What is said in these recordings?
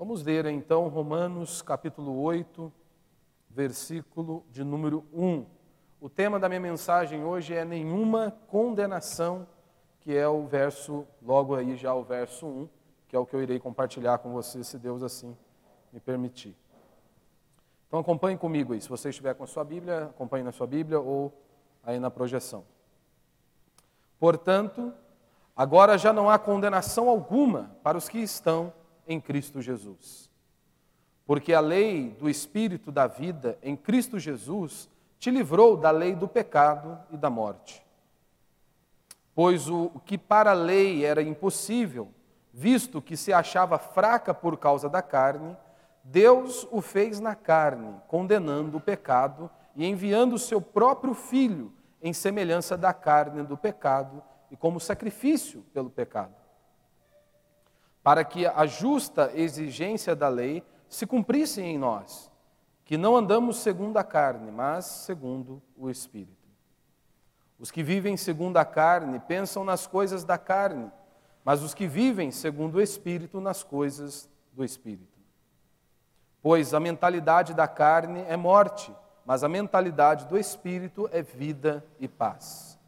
Vamos ler então Romanos capítulo 8, versículo de número 1. O tema da minha mensagem hoje é nenhuma condenação, que é o verso, logo aí já o verso 1, que é o que eu irei compartilhar com você, se Deus assim me permitir. Então acompanhe comigo aí, se você estiver com a sua Bíblia, acompanhe na sua Bíblia ou aí na projeção. Portanto, agora já não há condenação alguma para os que estão em Cristo Jesus. Porque a lei do Espírito da vida em Cristo Jesus te livrou da lei do pecado e da morte. Pois o que para a lei era impossível, visto que se achava fraca por causa da carne, Deus o fez na carne, condenando o pecado e enviando o seu próprio filho em semelhança da carne do pecado e como sacrifício pelo pecado para que a justa exigência da lei se cumprisse em nós, que não andamos segundo a carne, mas segundo o Espírito. Os que vivem segundo a carne pensam nas coisas da carne, mas os que vivem segundo o Espírito nas coisas do Espírito. Pois a mentalidade da carne é morte, mas a mentalidade do Espírito é vida e paz.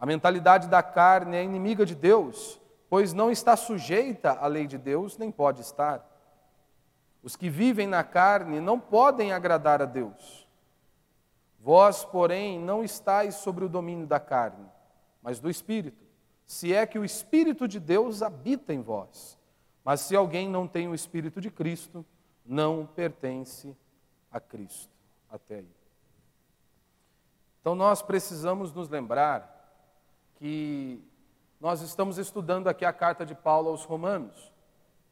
A mentalidade da carne é inimiga de Deus, pois não está sujeita à lei de Deus, nem pode estar. Os que vivem na carne não podem agradar a Deus. Vós, porém, não estáis sobre o domínio da carne, mas do Espírito, se é que o Espírito de Deus habita em vós. Mas se alguém não tem o Espírito de Cristo, não pertence a Cristo. Até aí. Então nós precisamos nos lembrar que nós estamos estudando aqui a carta de Paulo aos Romanos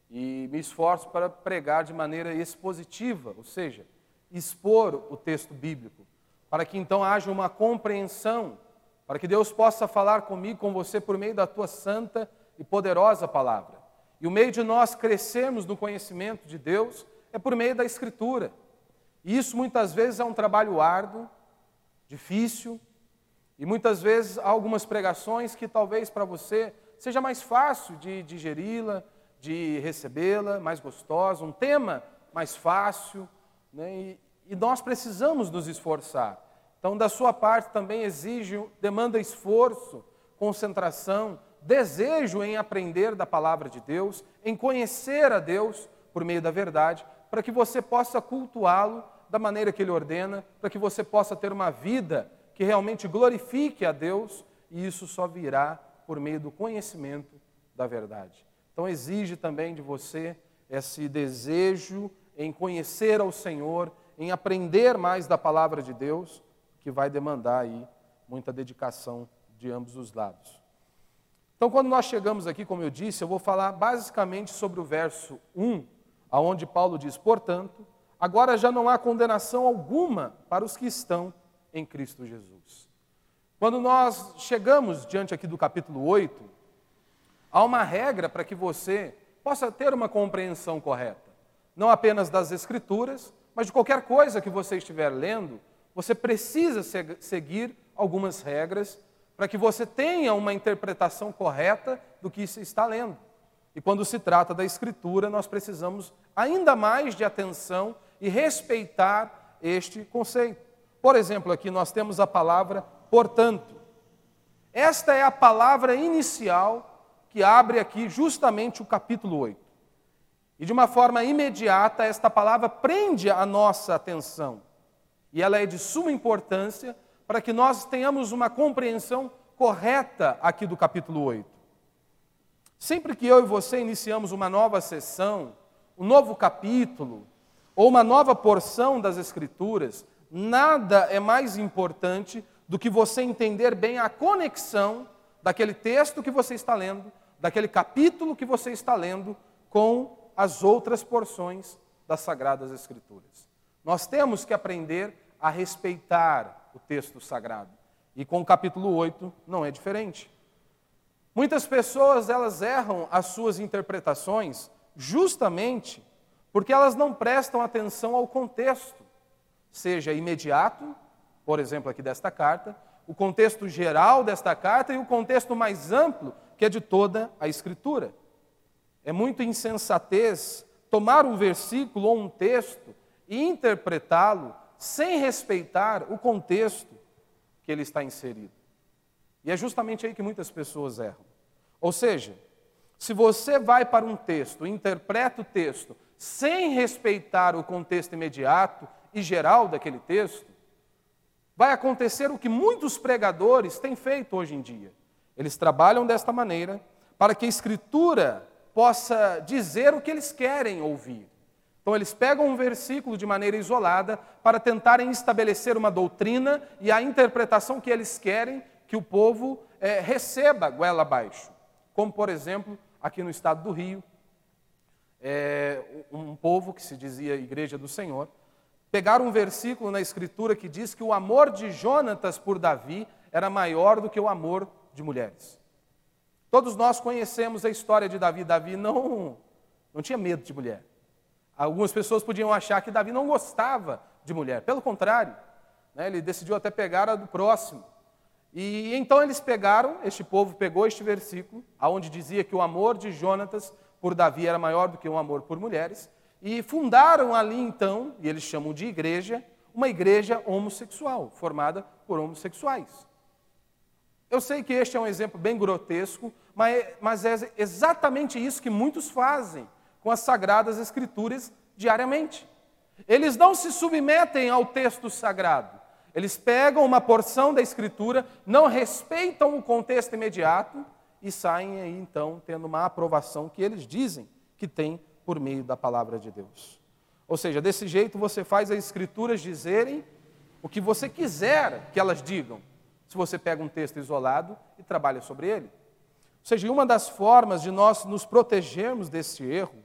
e me esforço para pregar de maneira expositiva, ou seja, expor o texto bíblico, para que então haja uma compreensão, para que Deus possa falar comigo, com você, por meio da tua santa e poderosa palavra. E o meio de nós crescermos no conhecimento de Deus é por meio da Escritura. E isso muitas vezes é um trabalho árduo, difícil, e muitas vezes há algumas pregações que talvez para você seja mais fácil de digeri-la, de recebê-la, mais gostosa, um tema mais fácil, né? e, e nós precisamos nos esforçar. Então, da sua parte também exige, demanda esforço, concentração, desejo em aprender da palavra de Deus, em conhecer a Deus por meio da verdade, para que você possa cultuá-lo da maneira que Ele ordena, para que você possa ter uma vida que realmente glorifique a Deus, e isso só virá por meio do conhecimento da verdade. Então, exige também de você esse desejo em conhecer ao Senhor, em aprender mais da palavra de Deus, que vai demandar aí muita dedicação de ambos os lados. Então, quando nós chegamos aqui, como eu disse, eu vou falar basicamente sobre o verso 1, aonde Paulo diz: "Portanto, agora já não há condenação alguma para os que estão em Cristo Jesus. Quando nós chegamos diante aqui do capítulo 8, há uma regra para que você possa ter uma compreensão correta, não apenas das Escrituras, mas de qualquer coisa que você estiver lendo, você precisa seguir algumas regras para que você tenha uma interpretação correta do que se está lendo. E quando se trata da Escritura, nós precisamos ainda mais de atenção e respeitar este conceito. Por exemplo, aqui nós temos a palavra portanto. Esta é a palavra inicial que abre aqui justamente o capítulo 8. E de uma forma imediata, esta palavra prende a nossa atenção. E ela é de suma importância para que nós tenhamos uma compreensão correta aqui do capítulo 8. Sempre que eu e você iniciamos uma nova sessão, um novo capítulo, ou uma nova porção das Escrituras, nada é mais importante do que você entender bem a conexão daquele texto que você está lendo, daquele capítulo que você está lendo, com as outras porções das Sagradas Escrituras. Nós temos que aprender a respeitar o texto sagrado. E com o capítulo 8 não é diferente. Muitas pessoas elas erram as suas interpretações justamente porque elas não prestam atenção ao contexto seja imediato, por exemplo, aqui desta carta, o contexto geral desta carta e o contexto mais amplo, que é de toda a Escritura. É muito insensatez tomar um versículo ou um texto e interpretá-lo sem respeitar o contexto que ele está inserido. E é justamente aí que muitas pessoas erram. Ou seja, se você vai para um texto, interpreta o texto, sem respeitar o contexto imediato e geral daquele texto, vai acontecer o que muitos pregadores têm feito hoje em dia. Eles trabalham desta maneira para que a Escritura possa dizer o que eles querem ouvir. Então, eles pegam um versículo de maneira isolada para tentarem estabelecer uma doutrina e a interpretação que eles querem que o povo é, receba goela abaixo. Como, por exemplo, aqui no estado do Rio, é, um povo que se dizia Igreja do Senhor, pegaram um versículo na Escritura que diz que o amor de Jonatas por Davi era maior do que o amor de mulheres. Todos nós conhecemos a história de Davi. Davi não, não tinha medo de mulher. Algumas pessoas podiam achar que Davi não gostava de mulher. Pelo contrário, né, ele decidiu até pegar a do próximo. E então eles pegaram, este povo pegou este versículo, aonde dizia que o amor de Jonatas por Davi era maior do que o amor por mulheres, e fundaram ali então, e eles chamam de igreja, uma igreja homossexual, formada por homossexuais. Eu sei que este é um exemplo bem grotesco, mas é exatamente isso que muitos fazem com as sagradas escrituras diariamente. Eles não se submetem ao texto sagrado. Eles pegam uma porção da escritura, não respeitam o contexto imediato e saem aí então tendo uma aprovação que eles dizem que tem por meio da palavra de Deus. Ou seja, desse jeito você faz as escrituras dizerem o que você quiser que elas digam, se você pega um texto isolado e trabalha sobre ele. Ou seja, uma das formas de nós nos protegermos desse erro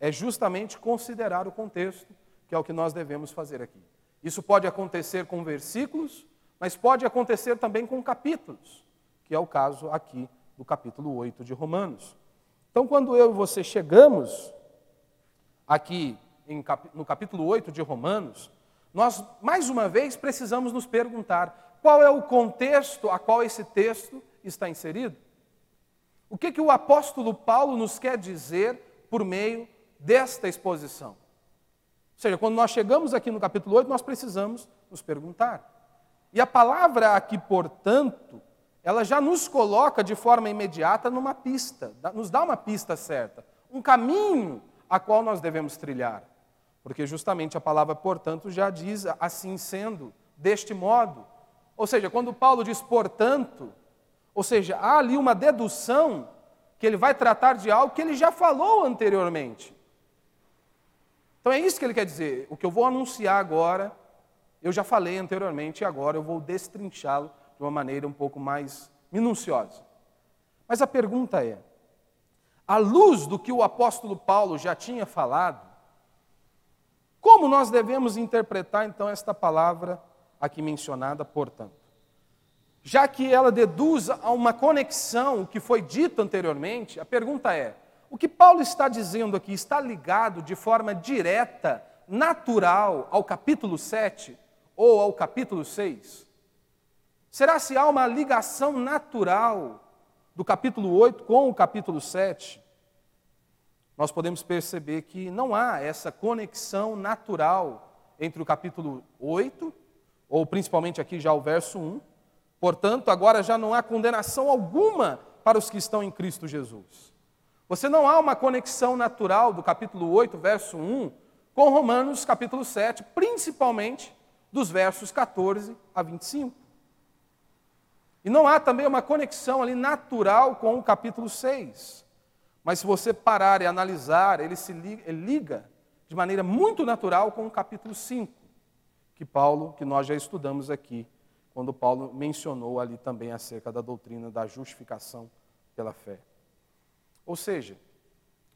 é justamente considerar o contexto, que é o que nós devemos fazer aqui. Isso pode acontecer com versículos, mas pode acontecer também com capítulos, que é o caso aqui do capítulo 8 de Romanos. Então, quando eu e você chegamos aqui no capítulo 8 de Romanos, nós mais uma vez precisamos nos perguntar qual é o contexto a qual esse texto está inserido? O que, que o apóstolo Paulo nos quer dizer por meio desta exposição? Ou seja, quando nós chegamos aqui no capítulo 8, nós precisamos nos perguntar. E a palavra aqui, portanto, ela já nos coloca de forma imediata numa pista, nos dá uma pista certa, um caminho a qual nós devemos trilhar. Porque justamente a palavra, portanto, já diz assim sendo, deste modo, ou seja, quando Paulo diz portanto, ou seja, há ali uma dedução que ele vai tratar de algo que ele já falou anteriormente. Então é isso que ele quer dizer. O que eu vou anunciar agora, eu já falei anteriormente e agora eu vou destrinchá-lo de uma maneira um pouco mais minuciosa. Mas a pergunta é: à luz do que o apóstolo Paulo já tinha falado, como nós devemos interpretar então esta palavra aqui mencionada, portanto. Já que ela deduz a uma conexão, que foi dito anteriormente, a pergunta é: o que Paulo está dizendo aqui está ligado de forma direta, natural, ao capítulo 7 ou ao capítulo 6? Será se há uma ligação natural do capítulo 8 com o capítulo 7? Nós podemos perceber que não há essa conexão natural entre o capítulo 8 ou principalmente aqui já o verso 1. Portanto, agora já não há condenação alguma para os que estão em Cristo Jesus. Você não há uma conexão natural do capítulo 8, verso 1, com Romanos capítulo 7, principalmente dos versos 14 a 25. E não há também uma conexão ali natural com o capítulo 6. Mas se você parar e analisar, ele se liga, de maneira muito natural com o capítulo 5 que Paulo, que nós já estudamos aqui, quando Paulo mencionou ali também acerca da doutrina da justificação pela fé. Ou seja,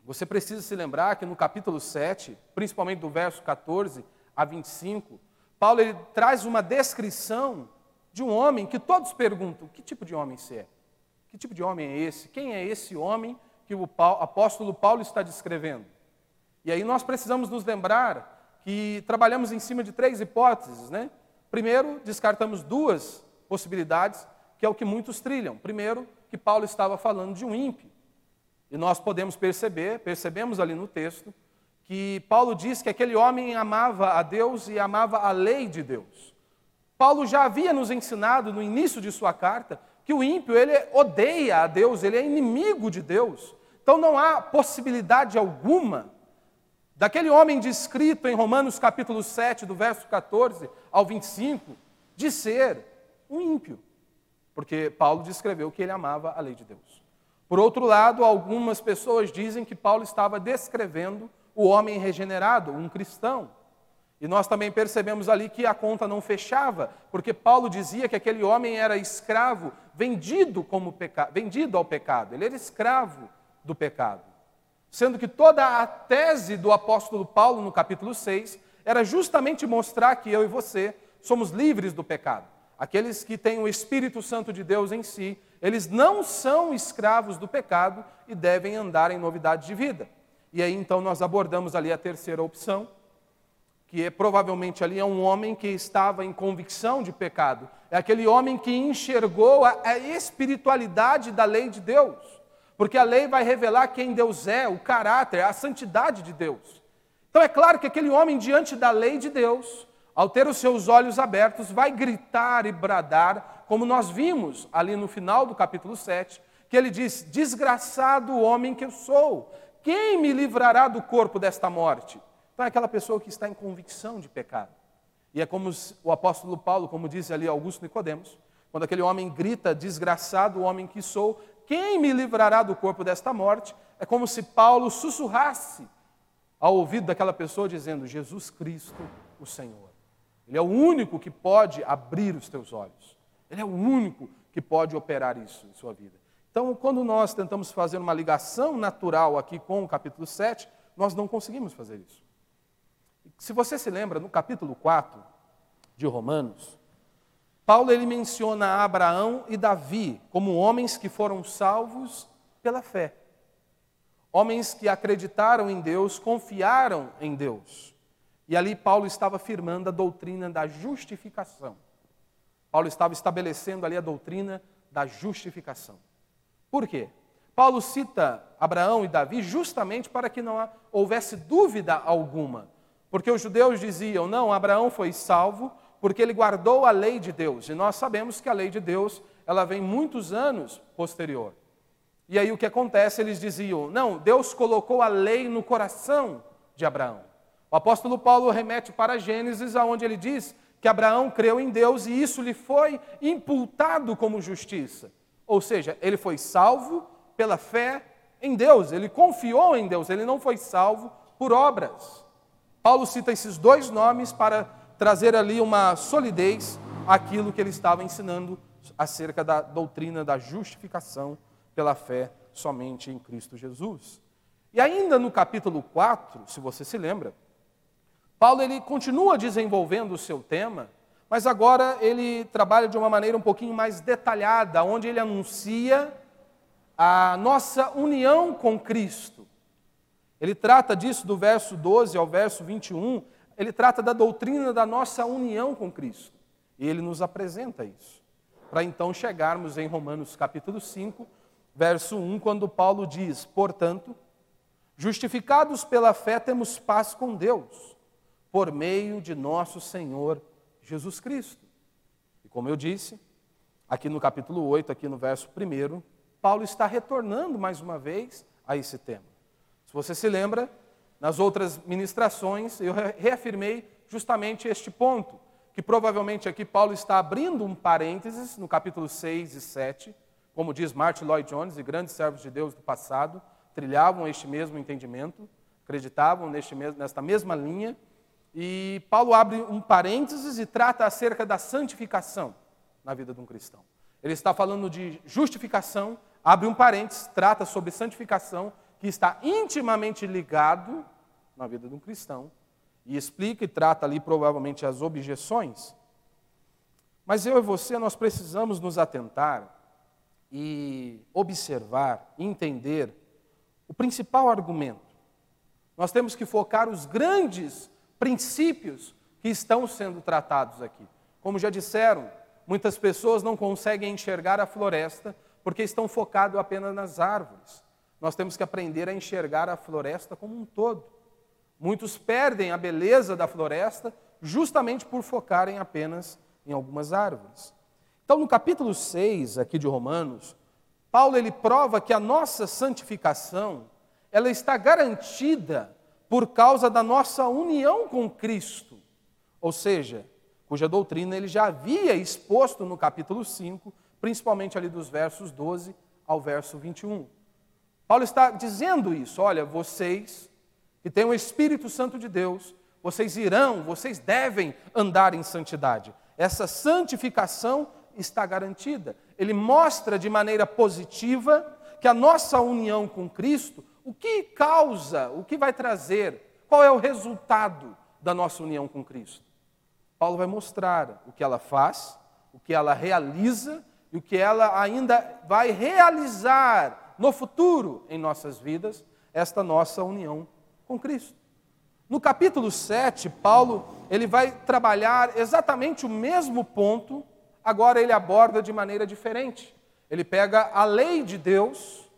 você precisa se lembrar que no capítulo 7, principalmente do verso 14 a 25, Paulo ele traz uma descrição de um homem que todos perguntam: que tipo de homem você é? Que tipo de homem é esse? Quem é esse homem que o apóstolo Paulo está descrevendo? E aí nós precisamos nos lembrar que trabalhamos em cima de três hipóteses. Né? Primeiro, descartamos duas possibilidades, que é o que muitos trilham. Primeiro, que Paulo estava falando de um ímpio. E nós podemos perceber, percebemos ali no texto, que Paulo diz que aquele homem amava a Deus e amava a lei de Deus. Paulo já havia nos ensinado no início de sua carta que o ímpio ele odeia a Deus, ele é inimigo de Deus. Então não há possibilidade alguma daquele homem descrito em Romanos capítulo 7, do verso 14 ao 25, de ser um ímpio, porque Paulo descreveu que ele amava a lei de Deus. Por outro lado, algumas pessoas dizem que Paulo estava descrevendo o homem regenerado, um cristão. E nós também percebemos ali que a conta não fechava, porque Paulo dizia que aquele homem era escravo, vendido como peca... vendido ao pecado. Ele era escravo do pecado. Sendo que toda a tese do apóstolo Paulo no capítulo 6 era justamente mostrar que eu e você somos livres do pecado. Aqueles que têm o Espírito Santo de Deus em si, eles não são escravos do pecado e devem andar em novidade de vida. E aí então nós abordamos ali a terceira opção, que é provavelmente ali é um homem que estava em convicção de pecado. É aquele homem que enxergou a, a espiritualidade da lei de Deus. Porque a lei vai revelar quem Deus é, o caráter, a santidade de Deus. Então é claro que aquele homem, diante da lei de Deus, ao ter os seus olhos abertos, vai gritar e bradar, como nós vimos ali no final do capítulo 7, que ele diz: Desgraçado homem que eu sou, quem me livrará do corpo desta morte? Então é aquela pessoa que está em convicção de pecado. E é como o apóstolo Paulo, como diz ali Augusto Nicodemos, quando aquele homem grita: Desgraçado homem que sou, quem me livrará do corpo desta morte? É como se Paulo sussurrasse ao ouvido daquela pessoa dizendo: Jesus Cristo, o Senhor. Ele é o único que pode abrir os teus olhos. Ele é o único que pode operar isso em sua vida. Então, quando nós tentamos fazer uma ligação natural aqui com o capítulo 7, nós não conseguimos fazer isso. Se você se lembra, no capítulo 4 de Romanos, Paulo ele menciona Abraão e Davi como homens que foram salvos pela fé. Homens que acreditaram em Deus, confiaram em Deus. E ali Paulo estava afirmando a doutrina da justificação. Paulo estava estabelecendo ali a doutrina da justificação. Por quê? Paulo cita Abraão e Davi justamente para que não houvesse dúvida alguma. Porque os judeus diziam: não, Abraão foi salvo porque ele guardou a lei de Deus. E nós sabemos que a lei de Deus, ela vem muitos anos posterior. E aí o que acontece? Eles diziam: "Não, Deus colocou a lei no coração de Abraão". O apóstolo Paulo remete para Gênesis, aonde ele diz que Abraão creu em Deus e isso lhe foi imputado como justiça. Ou seja, ele foi salvo pela fé em Deus, ele confiou em Deus, ele não foi salvo por obras. Paulo cita esses dois nomes para trazer ali uma solidez àquilo que ele estava ensinando acerca da doutrina da justificação pela fé somente em Cristo Jesus. E ainda no capítulo 4, se você se lembra, Paulo ele continua desenvolvendo o seu tema, mas agora ele trabalha de uma maneira um pouquinho mais detalhada, onde ele anuncia a nossa união com Cristo. Ele trata disso do verso 12 ao verso 21, ele trata da doutrina da nossa união com Cristo. E ele nos apresenta isso. Para então chegarmos em Romanos capítulo 5, verso 1, quando Paulo diz: Portanto, justificados pela fé, temos paz com Deus, por meio de nosso Senhor Jesus Cristo. E como eu disse, aqui no capítulo 8, aqui no verso 1, Paulo está retornando mais uma vez a esse tema. Se você se lembra, nas outras ministrações, eu reafirmei justamente este ponto, que provavelmente aqui Paulo está abrindo um parênteses no capítulo 6 e 7, como diz Martin Lloyd Jones, e grandes servos de Deus do passado trilhavam este mesmo entendimento, acreditavam neste mesmo, nesta mesma linha, e Paulo abre um parênteses e trata acerca da santificação na vida de um cristão. Ele está falando de justificação, abre um parênteses, trata sobre santificação, que está intimamente ligado na vida de um cristão e explica e trata ali provavelmente as objeções. Mas eu e você, nós precisamos nos atentar e observar, entender o principal argumento. Nós temos que focar os grandes princípios que estão sendo tratados aqui. Como já disseram, muitas pessoas não conseguem enxergar a floresta porque estão focados apenas nas árvores. Nós temos que aprender a enxergar a floresta como um todo. Muitos perdem a beleza da floresta justamente por focarem apenas em algumas árvores. Então, no capítulo 6 aqui de Romanos, Paulo ele prova que a nossa santificação, ela está garantida por causa da nossa união com Cristo. Ou seja, cuja doutrina ele já havia exposto no capítulo 5, principalmente ali dos versos 12 ao verso 21. Paulo está dizendo isso, olha, vocês que têm o Espírito Santo de Deus, vocês irão, vocês devem andar em santidade. Essa santificação está garantida. Ele mostra de maneira positiva que a nossa união com Cristo, o que causa, o que vai trazer, qual é o resultado da nossa união com Cristo. Paulo vai mostrar o que ela faz, o que ela realiza e o que ela ainda vai realizar no futuro em nossas vidas, esta nossa união com Cristo. No capítulo 7, Paulo ele vai trabalhar exatamente o mesmo ponto agora ele aborda de maneira diferente. Ele pega a lei de Deus,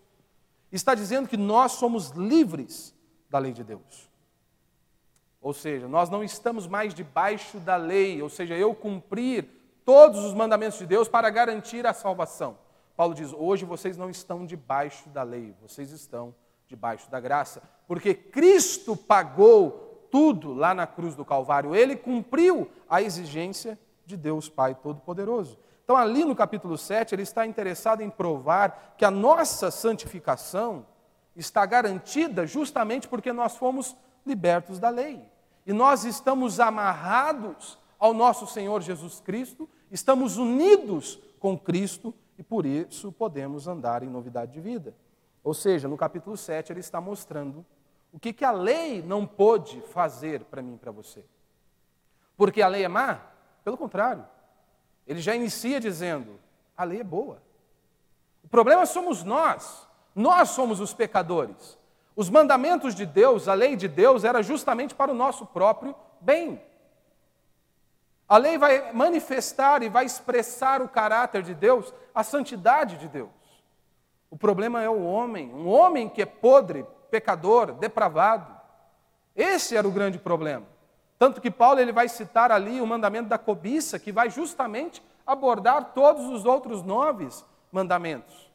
está dizendo que nós somos livres da lei de Deus. Ou seja, nós não estamos mais debaixo da lei, ou seja, eu cumprir todos os mandamentos de Deus para garantir a salvação. Paulo diz: hoje vocês não estão debaixo da lei, vocês estão debaixo da graça, porque Cristo pagou tudo lá na cruz do Calvário, ele cumpriu a exigência de Deus Pai Todo-Poderoso. Então, ali no capítulo 7, ele está interessado em provar que a nossa santificação está garantida justamente porque nós fomos libertos da lei. E nós estamos amarrados ao nosso Senhor Jesus Cristo, estamos unidos com Cristo e por isso podemos andar em novidade de vida. Ou seja, no capítulo 7, ele está mostrando o que, que a lei não pôde fazer para mim e para você. Porque a lei é má? Pelo contrário, ele já inicia dizendo: a lei é boa. O problema somos nós, nós somos os pecadores. Os mandamentos de Deus, a lei de Deus, era justamente para o nosso próprio bem. A lei vai manifestar e vai expressar o caráter de Deus, a santidade de Deus. O problema é o homem, um homem que é podre, pecador, depravado. Esse era o grande problema. Tanto que Paulo ele vai citar ali o mandamento da cobiça, que vai justamente abordar todos os outros nove mandamentos.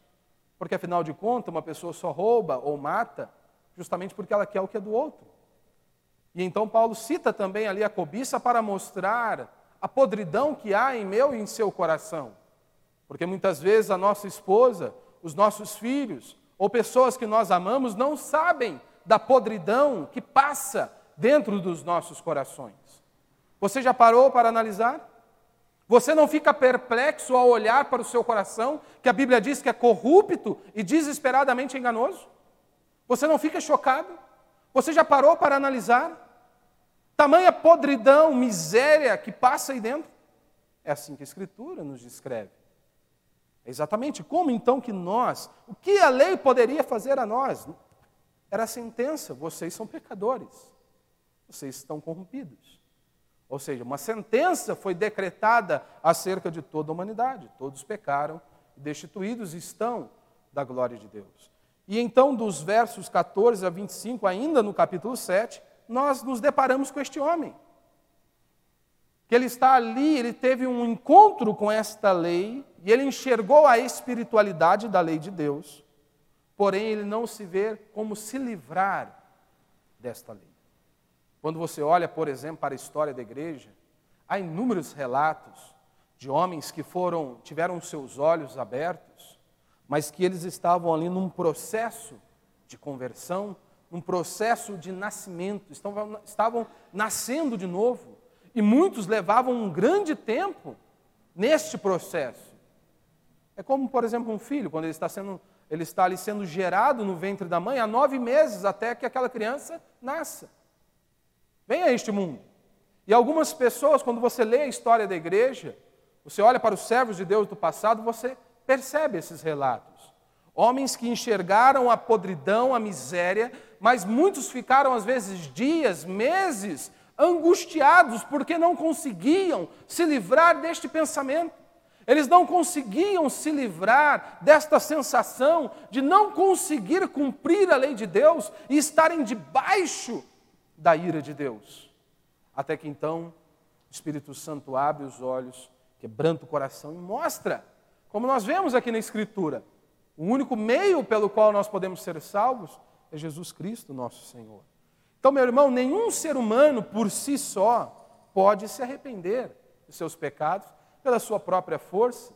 Porque afinal de contas, uma pessoa só rouba ou mata justamente porque ela quer o que é do outro. E então Paulo cita também ali a cobiça para mostrar a podridão que há em meu e em seu coração. Porque muitas vezes a nossa esposa, os nossos filhos ou pessoas que nós amamos não sabem da podridão que passa dentro dos nossos corações. Você já parou para analisar? Você não fica perplexo ao olhar para o seu coração, que a Bíblia diz que é corrupto e desesperadamente enganoso? Você não fica chocado? Você já parou para analisar? Tamanha podridão, miséria que passa aí dentro? É assim que a Escritura nos descreve. É exatamente como então que nós, o que a lei poderia fazer a nós? Era a sentença: vocês são pecadores vocês estão corrompidos. Ou seja, uma sentença foi decretada acerca de toda a humanidade. Todos pecaram destituídos estão da glória de Deus. E então, dos versos 14 a 25, ainda no capítulo 7, nós nos deparamos com este homem. Que ele está ali, ele teve um encontro com esta lei, e ele enxergou a espiritualidade da lei de Deus, porém ele não se vê como se livrar desta lei. Quando você olha, por exemplo, para a história da igreja, há inúmeros relatos de homens que foram tiveram seus olhos abertos, mas que eles estavam ali num processo de conversão, num processo de nascimento, estavam, estavam nascendo de novo. E muitos levavam um grande tempo neste processo. É como, por exemplo, um filho, quando ele está, sendo, ele está ali sendo gerado no ventre da mãe, há nove meses até que aquela criança nasça. Vem a este mundo. E algumas pessoas, quando você lê a história da igreja, você olha para os servos de Deus do passado, você percebe esses relatos. Homens que enxergaram a podridão, a miséria, mas muitos ficaram às vezes dias, meses, angustiados porque não conseguiam se livrar deste pensamento. Eles não conseguiam se livrar desta sensação de não conseguir cumprir a lei de Deus e estarem debaixo da ira de Deus. Até que então o Espírito Santo abre os olhos, quebranta o coração e mostra, como nós vemos aqui na Escritura, o único meio pelo qual nós podemos ser salvos é Jesus Cristo, nosso Senhor. Então, meu irmão, nenhum ser humano por si só pode se arrepender dos seus pecados pela sua própria força.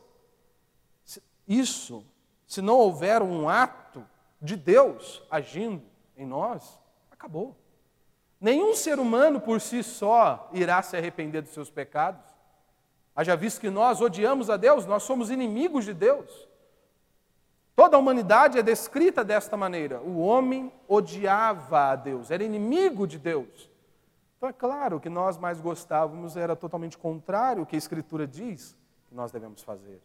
Isso, se não houver um ato de Deus agindo em nós, acabou. Nenhum ser humano por si só irá se arrepender dos seus pecados. Haja visto que nós odiamos a Deus, nós somos inimigos de Deus. Toda a humanidade é descrita desta maneira. O homem odiava a Deus, era inimigo de Deus. Então é claro que nós mais gostávamos era totalmente contrário ao que a Escritura diz que nós devemos fazer.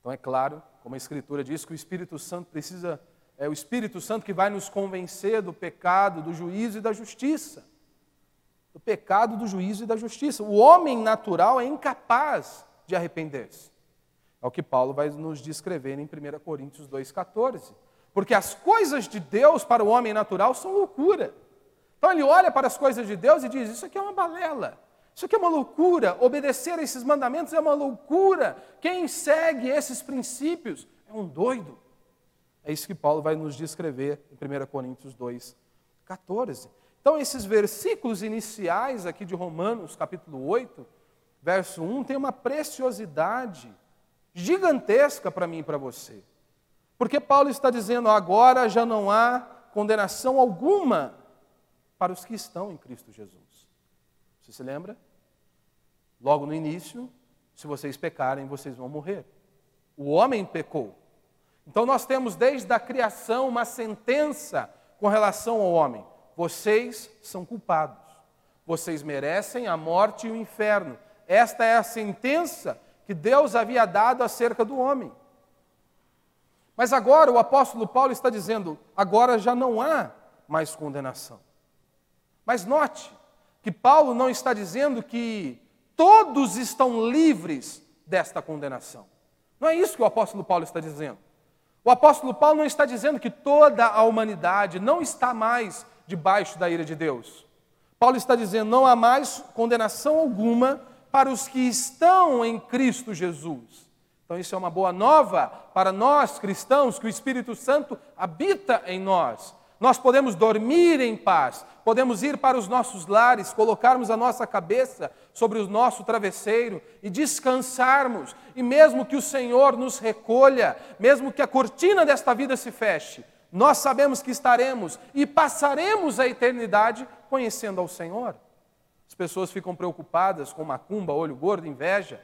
Então é claro, como a Escritura diz, que o Espírito Santo precisa, é o Espírito Santo que vai nos convencer do pecado, do juízo e da justiça. Do pecado, do juízo e da justiça. O homem natural é incapaz de arrepender-se. É o que Paulo vai nos descrever em 1 Coríntios 2,14. Porque as coisas de Deus para o homem natural são loucura. Então ele olha para as coisas de Deus e diz: Isso aqui é uma balela. Isso aqui é uma loucura. Obedecer a esses mandamentos é uma loucura. Quem segue esses princípios é um doido. É isso que Paulo vai nos descrever em 1 Coríntios 2, 14. Então, esses versículos iniciais aqui de Romanos, capítulo 8, verso 1, tem uma preciosidade gigantesca para mim e para você. Porque Paulo está dizendo: agora já não há condenação alguma para os que estão em Cristo Jesus. Você se lembra? Logo no início, se vocês pecarem, vocês vão morrer. O homem pecou. Então nós temos desde a criação uma sentença com relação ao homem. Vocês são culpados. Vocês merecem a morte e o inferno. Esta é a sentença que Deus havia dado acerca do homem. Mas agora o apóstolo Paulo está dizendo: agora já não há mais condenação. Mas note que Paulo não está dizendo que todos estão livres desta condenação. Não é isso que o apóstolo Paulo está dizendo. O apóstolo Paulo não está dizendo que toda a humanidade não está mais debaixo da ira de Deus. Paulo está dizendo: não há mais condenação alguma para os que estão em Cristo Jesus. Então, isso é uma boa nova para nós cristãos, que o Espírito Santo habita em nós. Nós podemos dormir em paz, podemos ir para os nossos lares, colocarmos a nossa cabeça sobre o nosso travesseiro e descansarmos. E mesmo que o Senhor nos recolha, mesmo que a cortina desta vida se feche, nós sabemos que estaremos e passaremos a eternidade conhecendo ao Senhor. As pessoas ficam preocupadas com macumba, olho gordo, inveja,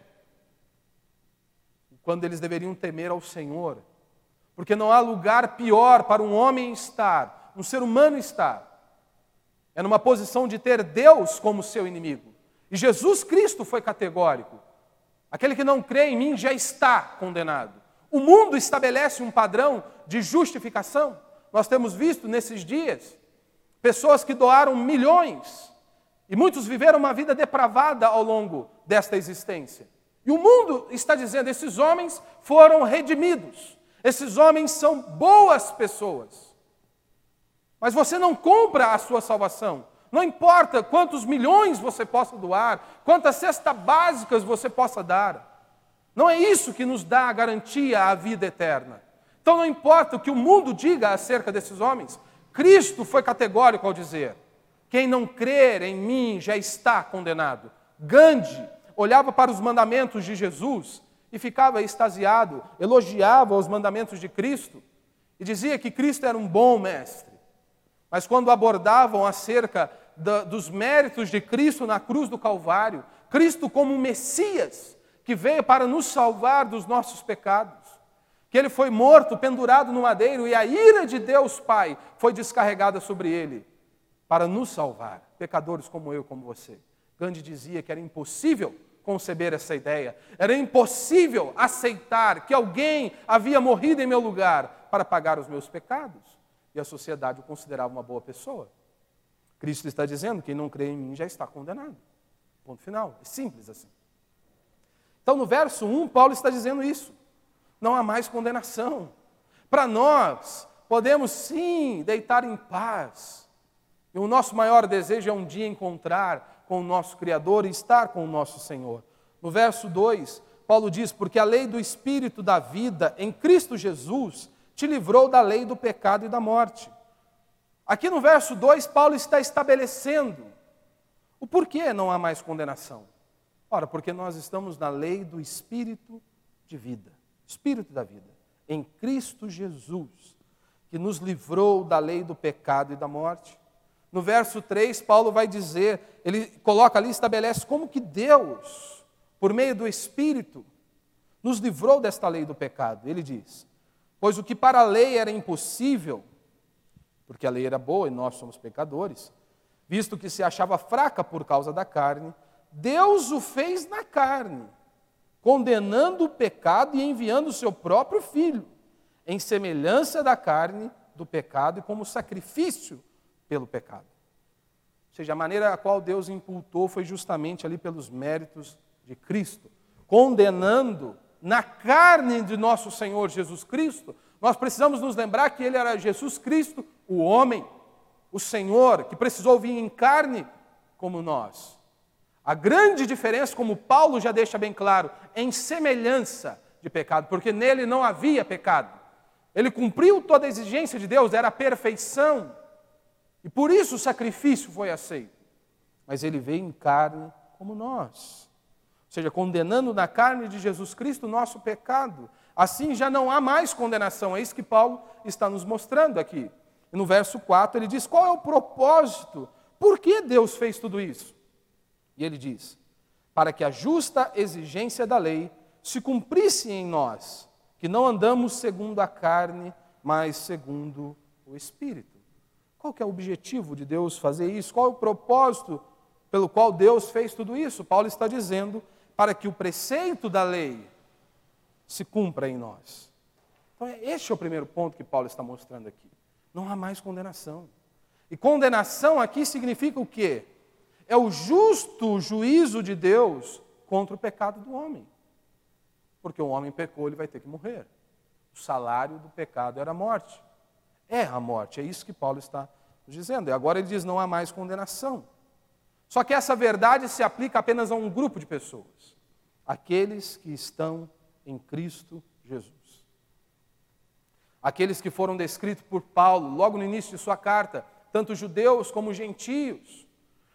quando eles deveriam temer ao Senhor, porque não há lugar pior para um homem estar um ser humano está. É numa posição de ter Deus como seu inimigo. E Jesus Cristo foi categórico. Aquele que não crê em mim já está condenado. O mundo estabelece um padrão de justificação. Nós temos visto nesses dias pessoas que doaram milhões e muitos viveram uma vida depravada ao longo desta existência. E o mundo está dizendo: esses homens foram redimidos, esses homens são boas pessoas. Mas você não compra a sua salvação. Não importa quantos milhões você possa doar, quantas cestas básicas você possa dar. Não é isso que nos dá a garantia à vida eterna. Então não importa o que o mundo diga acerca desses homens, Cristo foi categórico ao dizer: quem não crer em mim já está condenado. Gandhi olhava para os mandamentos de Jesus e ficava extasiado, elogiava os mandamentos de Cristo e dizia que Cristo era um bom mestre. Mas quando abordavam acerca da, dos méritos de Cristo na cruz do Calvário, Cristo como um Messias que veio para nos salvar dos nossos pecados, que ele foi morto, pendurado no madeiro e a ira de Deus Pai foi descarregada sobre ele para nos salvar, pecadores como eu, como você. Gandhi dizia que era impossível conceber essa ideia, era impossível aceitar que alguém havia morrido em meu lugar para pagar os meus pecados e a sociedade o considerava uma boa pessoa. Cristo está dizendo: quem não crê em mim já está condenado. Ponto final. É simples assim. Então, no verso 1, Paulo está dizendo isso. Não há mais condenação. Para nós, podemos sim deitar em paz. E o nosso maior desejo é um dia encontrar com o nosso Criador e estar com o nosso Senhor. No verso 2, Paulo diz: Porque a lei do Espírito da vida em Cristo Jesus te livrou da lei do pecado e da morte. Aqui no verso 2, Paulo está estabelecendo o porquê não há mais condenação. Ora, porque nós estamos na lei do Espírito de vida, Espírito da vida, em Cristo Jesus, que nos livrou da lei do pecado e da morte. No verso 3, Paulo vai dizer, ele coloca ali, estabelece como que Deus, por meio do Espírito, nos livrou desta lei do pecado. Ele diz: Pois o que para a lei era impossível, porque a lei era boa e nós somos pecadores, visto que se achava fraca por causa da carne, Deus o fez na carne, condenando o pecado e enviando o seu próprio filho, em semelhança da carne do pecado e como sacrifício pelo pecado. Ou seja, a maneira a qual Deus imputou foi justamente ali pelos méritos de Cristo, condenando na carne de nosso Senhor Jesus Cristo. Nós precisamos nos lembrar que ele era Jesus Cristo, o homem, o Senhor, que precisou vir em carne como nós. A grande diferença, como Paulo já deixa bem claro, é em semelhança de pecado, porque nele não havia pecado. Ele cumpriu toda a exigência de Deus, era a perfeição. E por isso o sacrifício foi aceito. Mas ele veio em carne como nós. Ou seja, condenando na carne de Jesus Cristo o nosso pecado. Assim já não há mais condenação. É isso que Paulo está nos mostrando aqui. No verso 4 ele diz: qual é o propósito? Por que Deus fez tudo isso? E ele diz: para que a justa exigência da lei se cumprisse em nós, que não andamos segundo a carne, mas segundo o Espírito. Qual que é o objetivo de Deus fazer isso? Qual é o propósito pelo qual Deus fez tudo isso? Paulo está dizendo para que o preceito da lei se cumpra em nós. Então, é, este é o primeiro ponto que Paulo está mostrando aqui. Não há mais condenação. E condenação aqui significa o quê? É o justo juízo de Deus contra o pecado do homem. Porque o homem pecou, ele vai ter que morrer. O salário do pecado era a morte é a morte. É isso que Paulo está dizendo. E agora ele diz: não há mais condenação. Só que essa verdade se aplica apenas a um grupo de pessoas: aqueles que estão em Cristo Jesus. Aqueles que foram descritos por Paulo logo no início de sua carta, tanto judeus como gentios.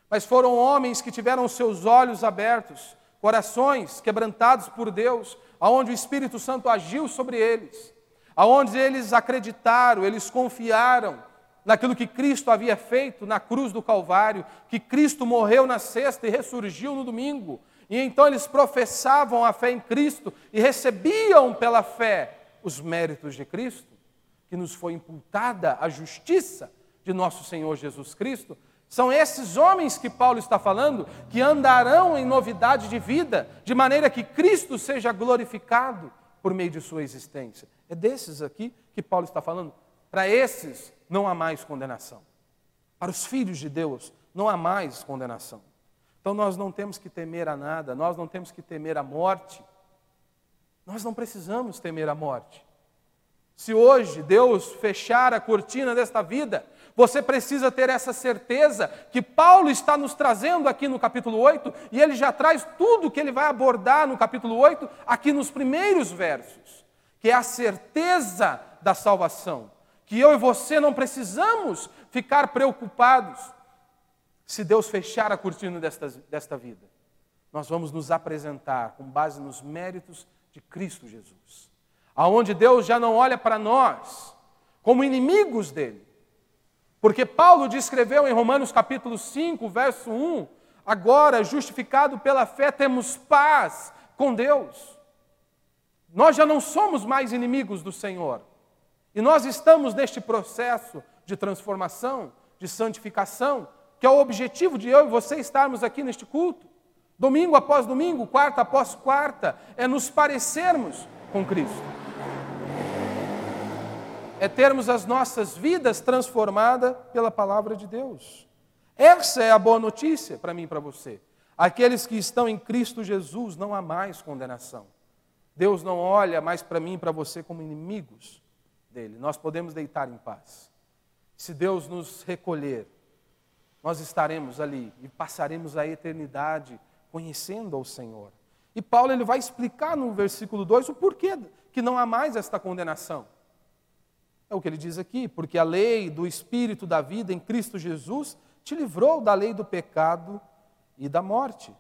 Mas foram homens que tiveram seus olhos abertos, corações quebrantados por Deus, aonde o Espírito Santo agiu sobre eles aonde eles acreditaram, eles confiaram naquilo que Cristo havia feito na cruz do Calvário, que Cristo morreu na sexta e ressurgiu no domingo. E então eles professavam a fé em Cristo e recebiam pela fé os méritos de Cristo, que nos foi imputada a justiça de nosso Senhor Jesus Cristo. São esses homens que Paulo está falando que andarão em novidade de vida, de maneira que Cristo seja glorificado por meio de sua existência. É desses aqui que Paulo está falando. Para esses não há mais condenação. Para os filhos de Deus não há mais condenação. Então nós não temos que temer a nada, nós não temos que temer a morte. Nós não precisamos temer a morte. Se hoje Deus fechar a cortina desta vida, você precisa ter essa certeza que Paulo está nos trazendo aqui no capítulo 8, e ele já traz tudo que ele vai abordar no capítulo 8, aqui nos primeiros versos, que é a certeza da salvação. Que eu e você não precisamos ficar preocupados se Deus fechar a cortina desta, desta vida. Nós vamos nos apresentar com base nos méritos de Cristo Jesus, aonde Deus já não olha para nós como inimigos dele, porque Paulo descreveu em Romanos capítulo 5, verso 1, agora justificado pela fé temos paz com Deus. Nós já não somos mais inimigos do Senhor. E nós estamos neste processo de transformação, de santificação, que é o objetivo de eu e você estarmos aqui neste culto. Domingo após domingo, quarta após quarta, é nos parecermos com Cristo é termos as nossas vidas transformadas pela palavra de Deus. Essa é a boa notícia para mim e para você. Aqueles que estão em Cristo Jesus não há mais condenação. Deus não olha mais para mim e para você como inimigos dele. Nós podemos deitar em paz. Se Deus nos recolher, nós estaremos ali e passaremos a eternidade conhecendo ao Senhor. E Paulo ele vai explicar no versículo 2 o porquê que não há mais esta condenação. É o que ele diz aqui, porque a lei do Espírito da vida em Cristo Jesus te livrou da lei do pecado e da morte.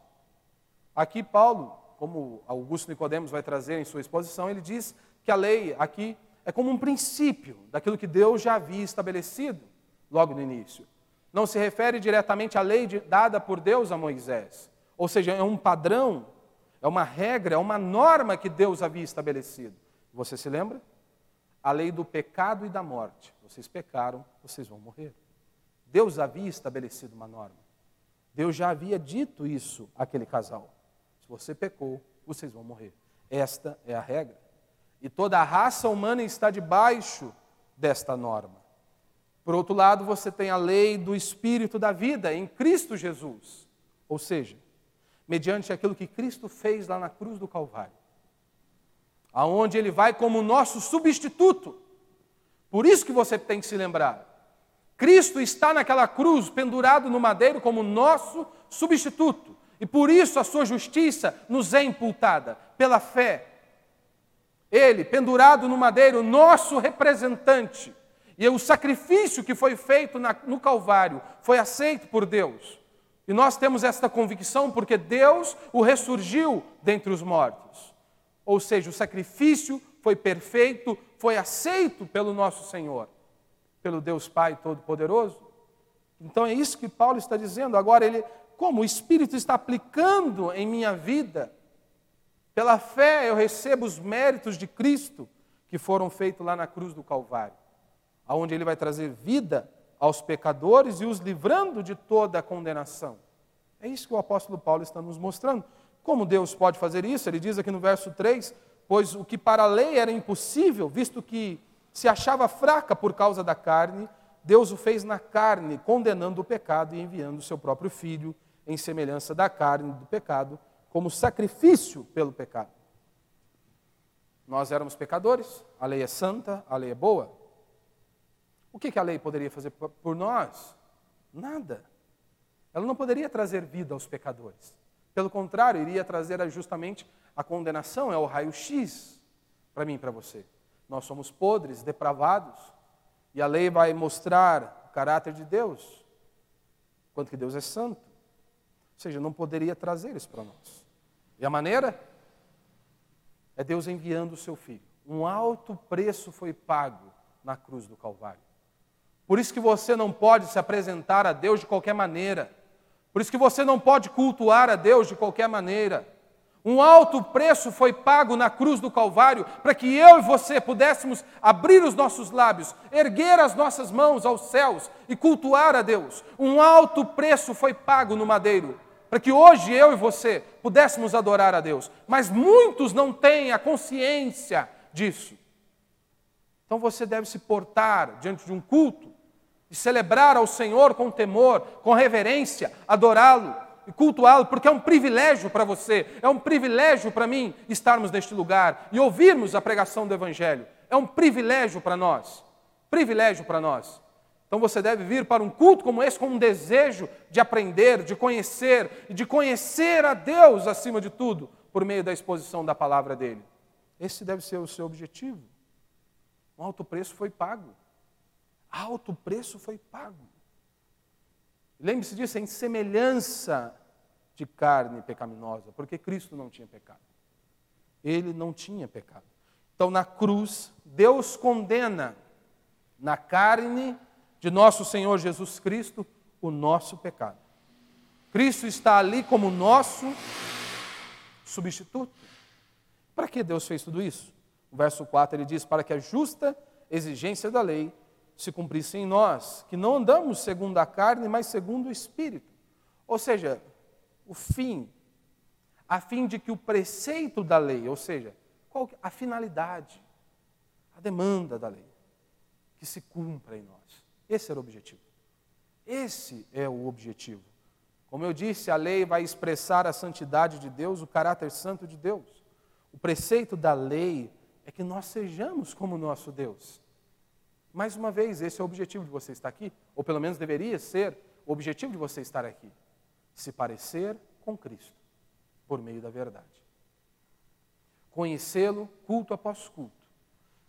Aqui Paulo, como Augusto Nicodemos vai trazer em sua exposição, ele diz que a lei aqui é como um princípio daquilo que Deus já havia estabelecido logo no início. Não se refere diretamente à lei de, dada por Deus a Moisés, ou seja, é um padrão, é uma regra, é uma norma que Deus havia estabelecido. Você se lembra? A lei do pecado e da morte. Vocês pecaram, vocês vão morrer. Deus havia estabelecido uma norma. Deus já havia dito isso àquele casal. Se você pecou, vocês vão morrer. Esta é a regra. E toda a raça humana está debaixo desta norma. Por outro lado, você tem a lei do Espírito da vida em Cristo Jesus. Ou seja, mediante aquilo que Cristo fez lá na cruz do Calvário. Aonde ele vai como nosso substituto. Por isso que você tem que se lembrar. Cristo está naquela cruz, pendurado no madeiro como nosso substituto. E por isso a sua justiça nos é imputada, pela fé. Ele, pendurado no madeiro, nosso representante. E o sacrifício que foi feito na, no Calvário foi aceito por Deus. E nós temos esta convicção porque Deus o ressurgiu dentre os mortos. Ou seja, o sacrifício foi perfeito, foi aceito pelo nosso Senhor, pelo Deus Pai Todo-Poderoso. Então é isso que Paulo está dizendo. Agora, ele, como o Espírito está aplicando em minha vida, pela fé eu recebo os méritos de Cristo que foram feitos lá na cruz do Calvário, aonde ele vai trazer vida aos pecadores e os livrando de toda a condenação. É isso que o apóstolo Paulo está nos mostrando. Como Deus pode fazer isso? Ele diz aqui no verso 3: Pois o que para a lei era impossível, visto que se achava fraca por causa da carne, Deus o fez na carne, condenando o pecado e enviando o seu próprio filho em semelhança da carne do pecado, como sacrifício pelo pecado. Nós éramos pecadores, a lei é santa, a lei é boa. O que, a lei poderia fazer por nós? Nada. Ela não poderia trazer vida aos pecadores. Pelo contrário, iria trazer justamente a condenação, é o raio-x para mim e para você. Nós somos podres, depravados, e a lei vai mostrar o caráter de Deus, quanto que Deus é santo. Ou seja, não poderia trazer isso para nós. E a maneira? É Deus enviando o seu filho. Um alto preço foi pago na cruz do Calvário. Por isso que você não pode se apresentar a Deus de qualquer maneira. Por isso que você não pode cultuar a Deus de qualquer maneira. Um alto preço foi pago na cruz do Calvário para que eu e você pudéssemos abrir os nossos lábios, erguer as nossas mãos aos céus e cultuar a Deus. Um alto preço foi pago no madeiro para que hoje eu e você pudéssemos adorar a Deus. Mas muitos não têm a consciência disso. Então você deve se portar diante de um culto e celebrar ao Senhor com temor, com reverência, adorá-lo e cultuá-lo, porque é um privilégio para você, é um privilégio para mim estarmos neste lugar e ouvirmos a pregação do Evangelho. É um privilégio para nós. Privilégio para nós. Então você deve vir para um culto como esse com um desejo de aprender, de conhecer e de conhecer a Deus acima de tudo, por meio da exposição da palavra dele. Esse deve ser o seu objetivo. Um alto preço foi pago. Alto preço foi pago. Lembre-se disso, é em semelhança de carne pecaminosa, porque Cristo não tinha pecado. Ele não tinha pecado. Então, na cruz, Deus condena na carne de nosso Senhor Jesus Cristo o nosso pecado. Cristo está ali como nosso substituto. Para que Deus fez tudo isso? O verso 4 ele diz: Para que a justa exigência da lei se cumprisse em nós, que não andamos segundo a carne, mas segundo o Espírito. Ou seja, o fim, a fim de que o preceito da lei, ou seja, qual, a finalidade, a demanda da lei, que se cumpra em nós. Esse era o objetivo. Esse é o objetivo. Como eu disse, a lei vai expressar a santidade de Deus, o caráter santo de Deus. O preceito da lei é que nós sejamos como nosso Deus. Mais uma vez, esse é o objetivo de você estar aqui, ou pelo menos deveria ser o objetivo de você estar aqui? Se parecer com Cristo, por meio da verdade. Conhecê-lo culto após culto,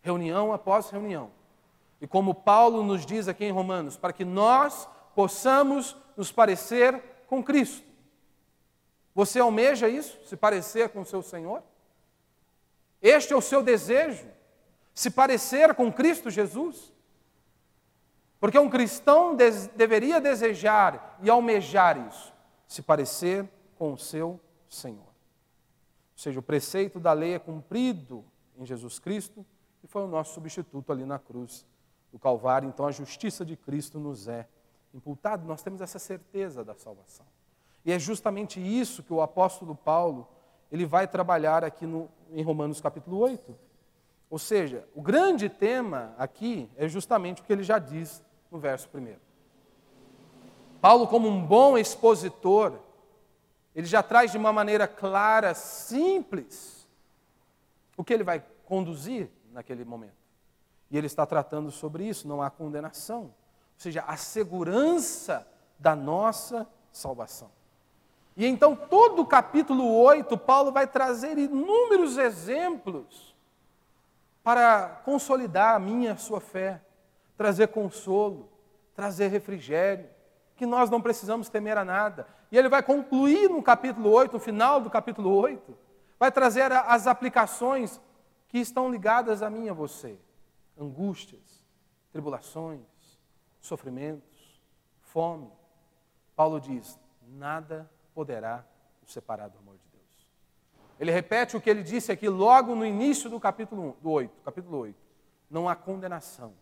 reunião após reunião. E como Paulo nos diz aqui em Romanos, para que nós possamos nos parecer com Cristo. Você almeja isso? Se parecer com o seu Senhor? Este é o seu desejo? Se parecer com Cristo Jesus? Porque um cristão des deveria desejar e almejar isso, se parecer com o seu Senhor. Ou seja, o preceito da lei é cumprido em Jesus Cristo e foi o nosso substituto ali na cruz do Calvário. Então a justiça de Cristo nos é imputada, nós temos essa certeza da salvação. E é justamente isso que o apóstolo Paulo ele vai trabalhar aqui no, em Romanos capítulo 8. Ou seja, o grande tema aqui é justamente o que ele já diz no verso 1. Paulo, como um bom expositor, ele já traz de uma maneira clara, simples, o que ele vai conduzir naquele momento. E ele está tratando sobre isso, não há condenação. Ou seja, a segurança da nossa salvação. E então, todo o capítulo 8, Paulo vai trazer inúmeros exemplos para consolidar a minha, a sua fé trazer consolo, trazer refrigério, que nós não precisamos temer a nada. E ele vai concluir no capítulo 8, no final do capítulo 8, vai trazer as aplicações que estão ligadas a mim e a você: angústias, tribulações, sofrimentos, fome. Paulo diz: nada poderá nos separar do amor de Deus. Ele repete o que ele disse aqui logo no início do capítulo 8, capítulo 8. Não há condenação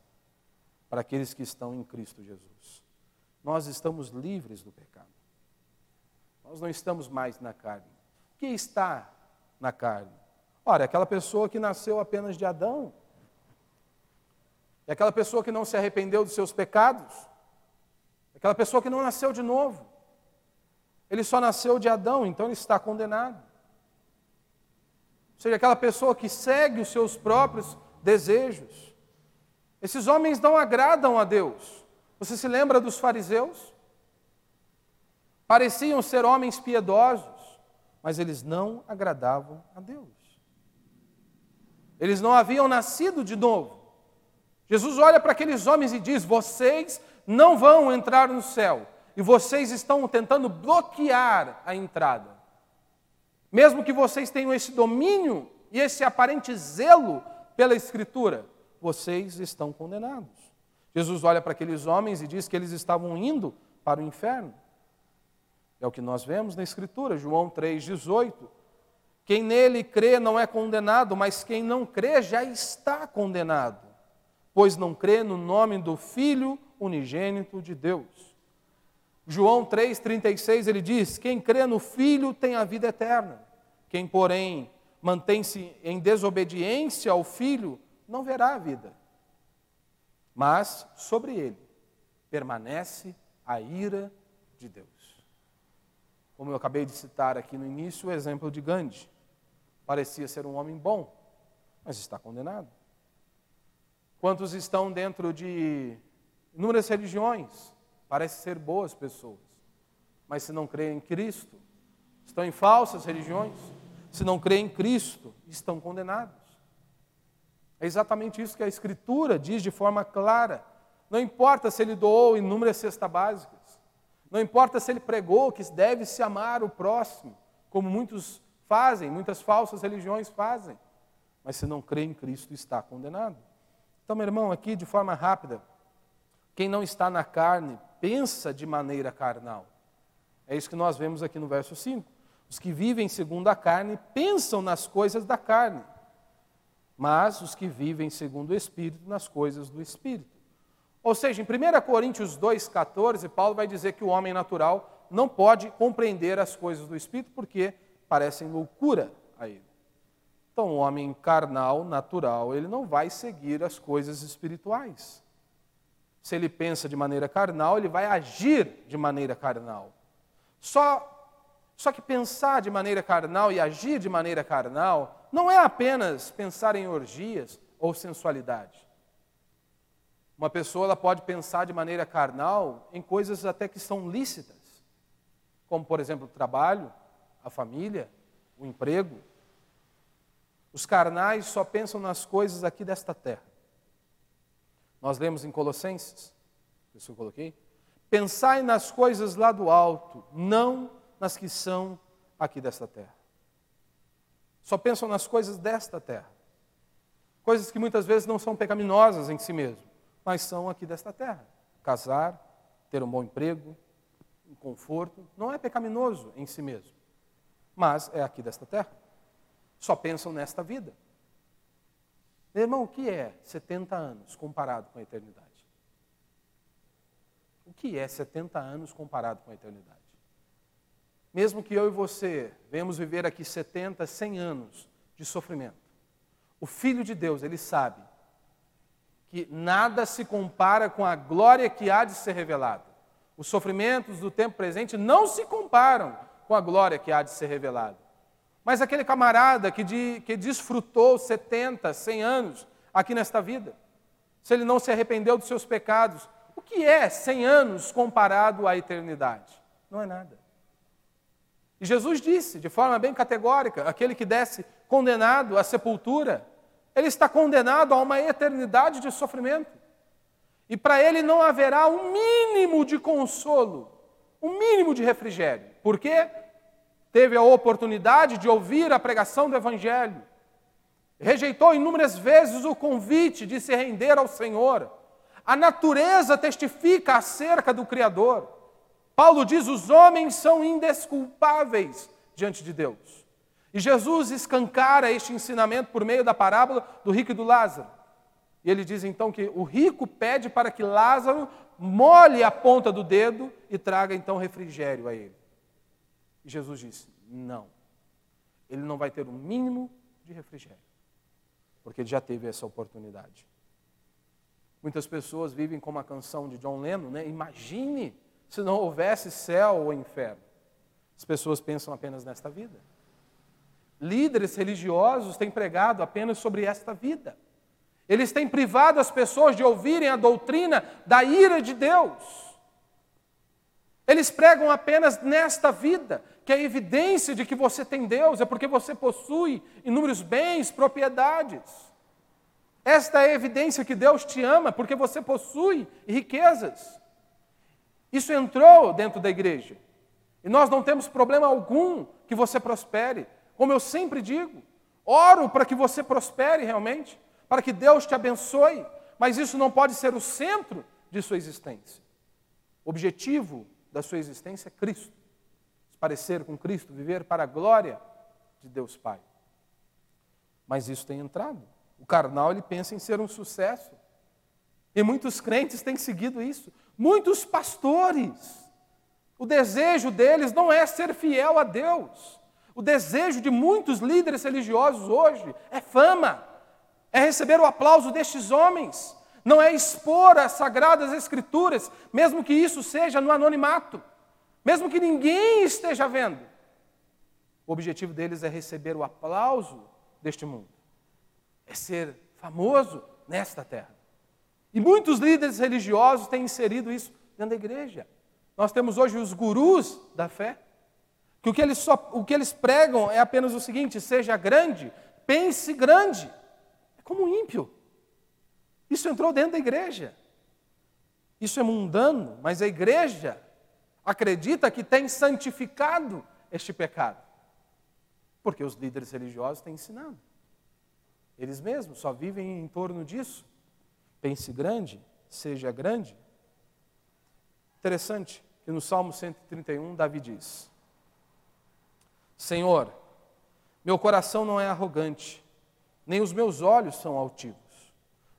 para aqueles que estão em Cristo Jesus. Nós estamos livres do pecado. Nós não estamos mais na carne. O que está na carne? Ora, aquela pessoa que nasceu apenas de Adão. É aquela pessoa que não se arrependeu dos seus pecados. É aquela pessoa que não nasceu de novo. Ele só nasceu de Adão, então ele está condenado. Ou seja, aquela pessoa que segue os seus próprios desejos. Esses homens não agradam a Deus. Você se lembra dos fariseus? Pareciam ser homens piedosos, mas eles não agradavam a Deus. Eles não haviam nascido de novo. Jesus olha para aqueles homens e diz: Vocês não vão entrar no céu, e vocês estão tentando bloquear a entrada. Mesmo que vocês tenham esse domínio e esse aparente zelo pela Escritura, vocês estão condenados. Jesus olha para aqueles homens e diz que eles estavam indo para o inferno. É o que nós vemos na Escritura, João 3,18. Quem nele crê não é condenado, mas quem não crê já está condenado, pois não crê no nome do Filho unigênito de Deus. João 3,36 ele diz: Quem crê no Filho tem a vida eterna. Quem, porém, mantém-se em desobediência ao Filho não verá a vida. Mas sobre ele permanece a ira de Deus. Como eu acabei de citar aqui no início, o exemplo de Gandhi. Parecia ser um homem bom, mas está condenado. Quantos estão dentro de inúmeras religiões? Parecem ser boas pessoas, mas se não creem em Cristo, estão em falsas religiões. Se não creem em Cristo, estão condenados. É exatamente isso que a Escritura diz de forma clara. Não importa se ele doou inúmeras cestas básicas, não importa se ele pregou que deve se amar o próximo, como muitos fazem, muitas falsas religiões fazem, mas se não crê em Cristo está condenado. Então, meu irmão, aqui de forma rápida, quem não está na carne pensa de maneira carnal. É isso que nós vemos aqui no verso 5. Os que vivem segundo a carne pensam nas coisas da carne mas os que vivem segundo o Espírito nas coisas do Espírito. Ou seja, em 1 Coríntios 2,14, Paulo vai dizer que o homem natural não pode compreender as coisas do Espírito porque parecem loucura. Então, o homem carnal, natural, ele não vai seguir as coisas espirituais. Se ele pensa de maneira carnal, ele vai agir de maneira carnal. Só, só que pensar de maneira carnal e agir de maneira carnal não é apenas pensar em orgias ou sensualidade. Uma pessoa ela pode pensar de maneira carnal em coisas até que são lícitas, como, por exemplo, o trabalho, a família, o emprego. Os carnais só pensam nas coisas aqui desta terra. Nós lemos em Colossenses, isso eu coloquei. Pensai nas coisas lá do alto, não nas que são aqui desta terra. Só pensam nas coisas desta terra. Coisas que muitas vezes não são pecaminosas em si mesmo, mas são aqui desta terra. Casar, ter um bom emprego, um conforto, não é pecaminoso em si mesmo, mas é aqui desta terra. Só pensam nesta vida. Meu irmão, o que é 70 anos comparado com a eternidade? O que é 70 anos comparado com a eternidade? Mesmo que eu e você venhamos viver aqui 70, 100 anos de sofrimento, o Filho de Deus, ele sabe que nada se compara com a glória que há de ser revelada. Os sofrimentos do tempo presente não se comparam com a glória que há de ser revelada. Mas aquele camarada que, de, que desfrutou 70, 100 anos aqui nesta vida, se ele não se arrependeu dos seus pecados, o que é 100 anos comparado à eternidade? Não é nada. E Jesus disse, de forma bem categórica: aquele que desce condenado à sepultura, ele está condenado a uma eternidade de sofrimento. E para ele não haverá um mínimo de consolo, um mínimo de refrigério. Por quê? Teve a oportunidade de ouvir a pregação do Evangelho, rejeitou inúmeras vezes o convite de se render ao Senhor. A natureza testifica acerca do Criador. Paulo diz: os homens são indesculpáveis diante de Deus. E Jesus escancara este ensinamento por meio da parábola do rico e do Lázaro. E ele diz então que o rico pede para que Lázaro molhe a ponta do dedo e traga então refrigério a ele. E Jesus disse: não. Ele não vai ter o um mínimo de refrigério, porque ele já teve essa oportunidade. Muitas pessoas vivem como a canção de John Lennon, né? Imagine se não houvesse céu ou inferno. As pessoas pensam apenas nesta vida. Líderes religiosos têm pregado apenas sobre esta vida. Eles têm privado as pessoas de ouvirem a doutrina da ira de Deus. Eles pregam apenas nesta vida, que a evidência de que você tem Deus é porque você possui inúmeros bens, propriedades. Esta é a evidência que Deus te ama, porque você possui riquezas. Isso entrou dentro da igreja. E nós não temos problema algum que você prospere. Como eu sempre digo, oro para que você prospere realmente, para que Deus te abençoe, mas isso não pode ser o centro de sua existência. O objetivo da sua existência é Cristo. Parecer com Cristo, viver para a glória de Deus Pai. Mas isso tem entrado. O carnal ele pensa em ser um sucesso. E muitos crentes têm seguido isso. Muitos pastores. O desejo deles não é ser fiel a Deus. O desejo de muitos líderes religiosos hoje é fama, é receber o aplauso destes homens, não é expor as sagradas escrituras, mesmo que isso seja no anonimato, mesmo que ninguém esteja vendo. O objetivo deles é receber o aplauso deste mundo, é ser famoso nesta terra. E muitos líderes religiosos têm inserido isso dentro da igreja. Nós temos hoje os gurus da fé, que o que eles, só, o que eles pregam é apenas o seguinte: seja grande, pense grande. É como um ímpio. Isso entrou dentro da igreja. Isso é mundano, mas a igreja acredita que tem santificado este pecado. Porque os líderes religiosos têm ensinado. Eles mesmos só vivem em torno disso. Pense grande, seja grande. Interessante que no Salmo 131, Davi diz: Senhor, meu coração não é arrogante, nem os meus olhos são altivos.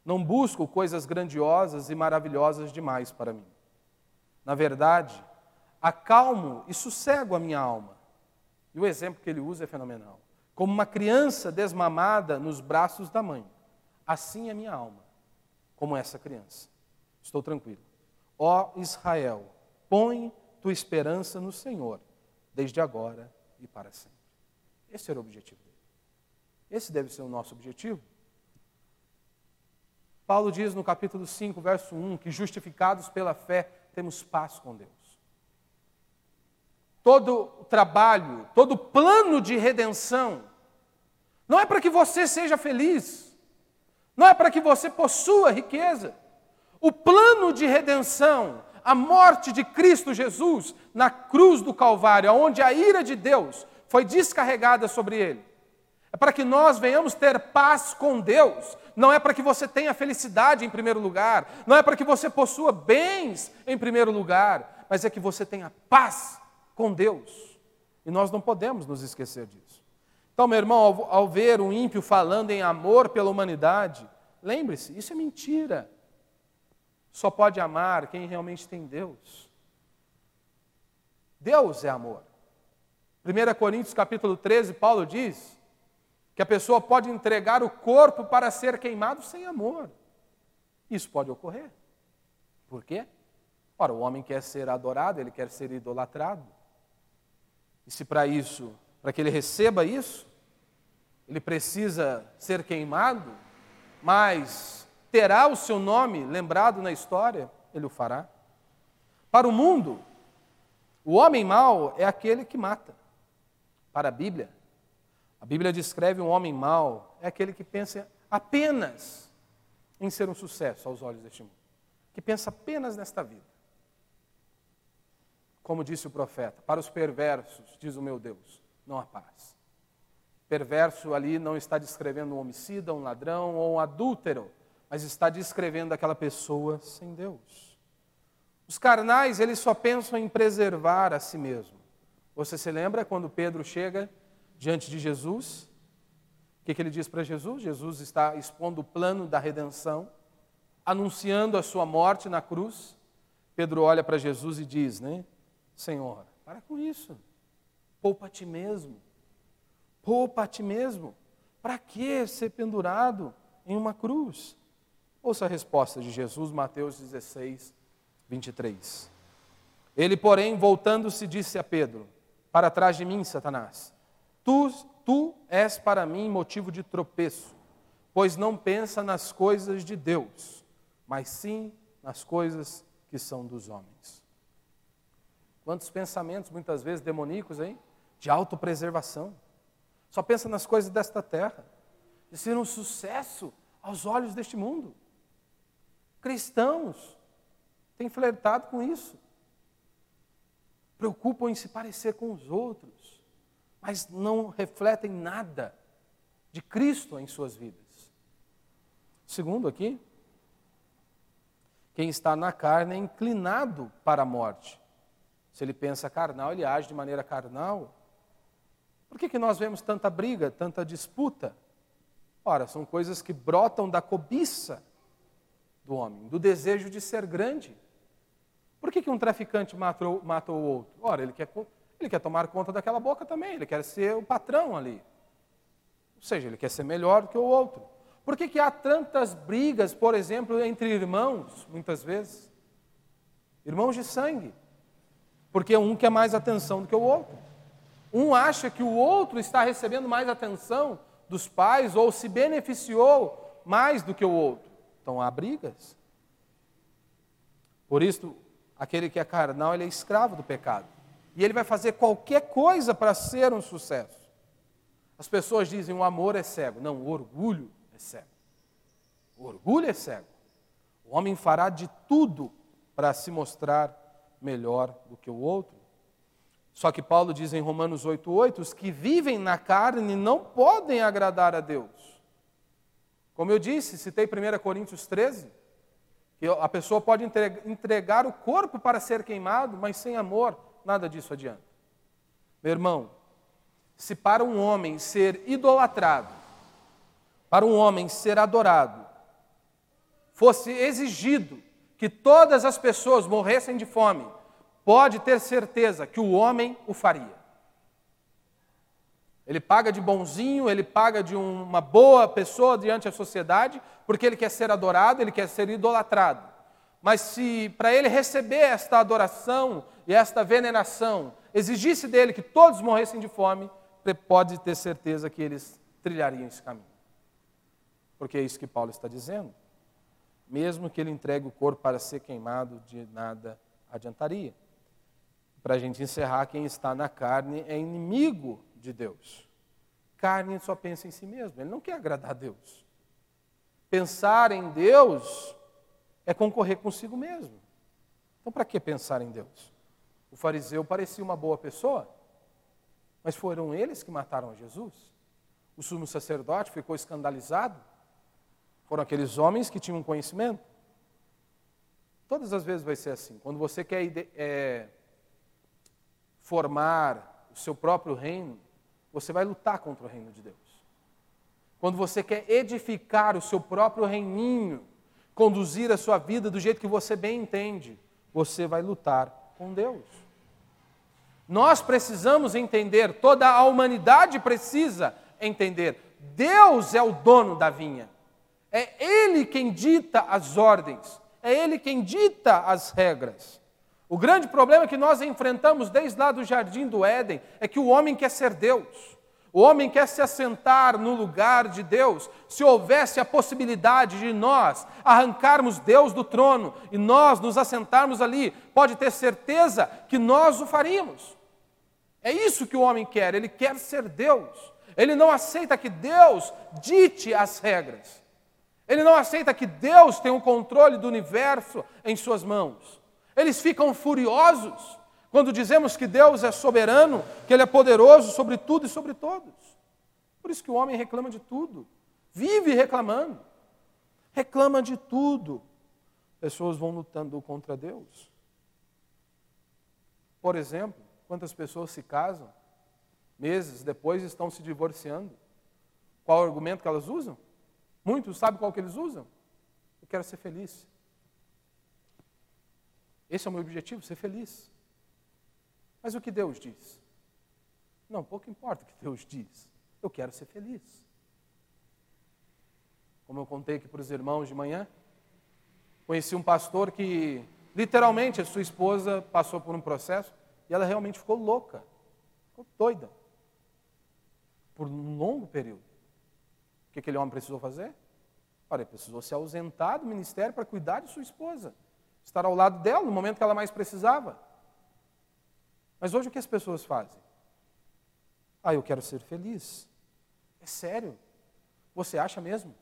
Não busco coisas grandiosas e maravilhosas demais para mim. Na verdade, acalmo e sossego a minha alma. E o exemplo que ele usa é fenomenal. Como uma criança desmamada nos braços da mãe, assim é minha alma, como essa criança. Estou tranquilo. Ó Israel, põe tua esperança no Senhor, desde agora e para sempre. Esse era o objetivo dele. Esse deve ser o nosso objetivo. Paulo diz no capítulo 5, verso 1, que justificados pela fé temos paz com Deus. Todo o trabalho, todo o plano de redenção, não é para que você seja feliz, não é para que você possua riqueza. O plano de redenção, a morte de Cristo Jesus na cruz do Calvário, onde a ira de Deus foi descarregada sobre ele, é para que nós venhamos ter paz com Deus, não é para que você tenha felicidade em primeiro lugar, não é para que você possua bens em primeiro lugar, mas é que você tenha paz com Deus. E nós não podemos nos esquecer disso. Então, meu irmão, ao, ao ver um ímpio falando em amor pela humanidade, lembre-se, isso é mentira. Só pode amar quem realmente tem Deus. Deus é amor. 1 Coríntios capítulo 13, Paulo diz que a pessoa pode entregar o corpo para ser queimado sem amor. Isso pode ocorrer. Por quê? Ora, o homem quer ser adorado, ele quer ser idolatrado. E se para isso, para que ele receba isso, ele precisa ser queimado, mas terá o seu nome lembrado na história, ele o fará. Para o mundo, o homem mau é aquele que mata. Para a Bíblia, a Bíblia descreve um homem mau, é aquele que pensa apenas em ser um sucesso aos olhos deste mundo, que pensa apenas nesta vida. Como disse o profeta, para os perversos, diz o meu Deus, não há paz. Perverso ali não está descrevendo um homicida, um ladrão ou um adúltero, mas está descrevendo aquela pessoa sem Deus. Os carnais, eles só pensam em preservar a si mesmo. Você se lembra quando Pedro chega diante de Jesus. O que, que ele diz para Jesus? Jesus está expondo o plano da redenção, anunciando a sua morte na cruz. Pedro olha para Jesus e diz, né? Senhor, para com isso. Poupa a ti mesmo. Poupa a ti mesmo. Para que ser pendurado em uma cruz? Ouça a resposta de Jesus, Mateus 16, 23. Ele, porém, voltando-se, disse a Pedro: Para trás de mim, Satanás Tu, tu és para mim motivo de tropeço, pois não pensa nas coisas de Deus, mas sim nas coisas que são dos homens. Quantos pensamentos, muitas vezes demoníacos, hein? De autopreservação. Só pensa nas coisas desta terra, de ser um sucesso aos olhos deste mundo. Cristãos têm flertado com isso. Preocupam em se parecer com os outros mas não refletem nada de Cristo em suas vidas. Segundo aqui, quem está na carne é inclinado para a morte. Se ele pensa carnal, ele age de maneira carnal. Por que, que nós vemos tanta briga, tanta disputa? Ora, são coisas que brotam da cobiça do homem, do desejo de ser grande. Por que, que um traficante matou, o outro? Ora, ele quer ele quer tomar conta daquela boca também, ele quer ser o patrão ali. Ou seja, ele quer ser melhor que o outro. Por que, que há tantas brigas, por exemplo, entre irmãos, muitas vezes? Irmãos de sangue. Porque um quer mais atenção do que o outro. Um acha que o outro está recebendo mais atenção dos pais ou se beneficiou mais do que o outro. Então há brigas. Por isso, aquele que é carnal, ele é escravo do pecado e ele vai fazer qualquer coisa para ser um sucesso. As pessoas dizem o amor é cego. Não, o orgulho é cego. O orgulho é cego. O homem fará de tudo para se mostrar melhor do que o outro. Só que Paulo diz em Romanos 8,8: os que vivem na carne não podem agradar a Deus. Como eu disse, citei 1 Coríntios 13, que a pessoa pode entregar o corpo para ser queimado, mas sem amor nada disso adianta. Meu irmão, se para um homem ser idolatrado, para um homem ser adorado, fosse exigido que todas as pessoas morressem de fome, pode ter certeza que o homem o faria. Ele paga de bonzinho, ele paga de uma boa pessoa diante da sociedade, porque ele quer ser adorado, ele quer ser idolatrado. Mas se para ele receber esta adoração e esta veneração exigisse dele que todos morressem de fome, pode ter certeza que eles trilhariam esse caminho. Porque é isso que Paulo está dizendo. Mesmo que ele entregue o corpo para ser queimado, de nada adiantaria. Para a gente encerrar, quem está na carne é inimigo de Deus. Carne só pensa em si mesmo, ele não quer agradar a Deus. Pensar em Deus é concorrer consigo mesmo. Então, para que pensar em Deus? O fariseu parecia uma boa pessoa, mas foram eles que mataram Jesus. O sumo sacerdote ficou escandalizado. Foram aqueles homens que tinham conhecimento. Todas as vezes vai ser assim. Quando você quer é, formar o seu próprio reino, você vai lutar contra o reino de Deus. Quando você quer edificar o seu próprio reininho, conduzir a sua vida do jeito que você bem entende, você vai lutar com Deus. Nós precisamos entender, toda a humanidade precisa entender. Deus é o dono da vinha. É Ele quem dita as ordens. É Ele quem dita as regras. O grande problema que nós enfrentamos desde lá do jardim do Éden é que o homem quer ser Deus. O homem quer se assentar no lugar de Deus. Se houvesse a possibilidade de nós arrancarmos Deus do trono e nós nos assentarmos ali, pode ter certeza que nós o faríamos. É isso que o homem quer, ele quer ser Deus. Ele não aceita que Deus dite as regras. Ele não aceita que Deus tenha o controle do universo em suas mãos. Eles ficam furiosos quando dizemos que Deus é soberano, que Ele é poderoso sobre tudo e sobre todos. Por isso que o homem reclama de tudo, vive reclamando, reclama de tudo. Pessoas vão lutando contra Deus. Por exemplo, Quantas pessoas se casam, meses depois estão se divorciando? Qual o argumento que elas usam? Muitos sabem qual que eles usam? Eu quero ser feliz. Esse é o meu objetivo, ser feliz. Mas o que Deus diz? Não, pouco importa o que Deus diz. Eu quero ser feliz. Como eu contei aqui para os irmãos de manhã, conheci um pastor que, literalmente, a sua esposa passou por um processo e ela realmente ficou louca, ficou doida, por um longo período. O que aquele homem precisou fazer? Olha, ele precisou se ausentar do ministério para cuidar de sua esposa, estar ao lado dela no momento que ela mais precisava. Mas hoje o que as pessoas fazem? Ah, eu quero ser feliz. É sério? Você acha mesmo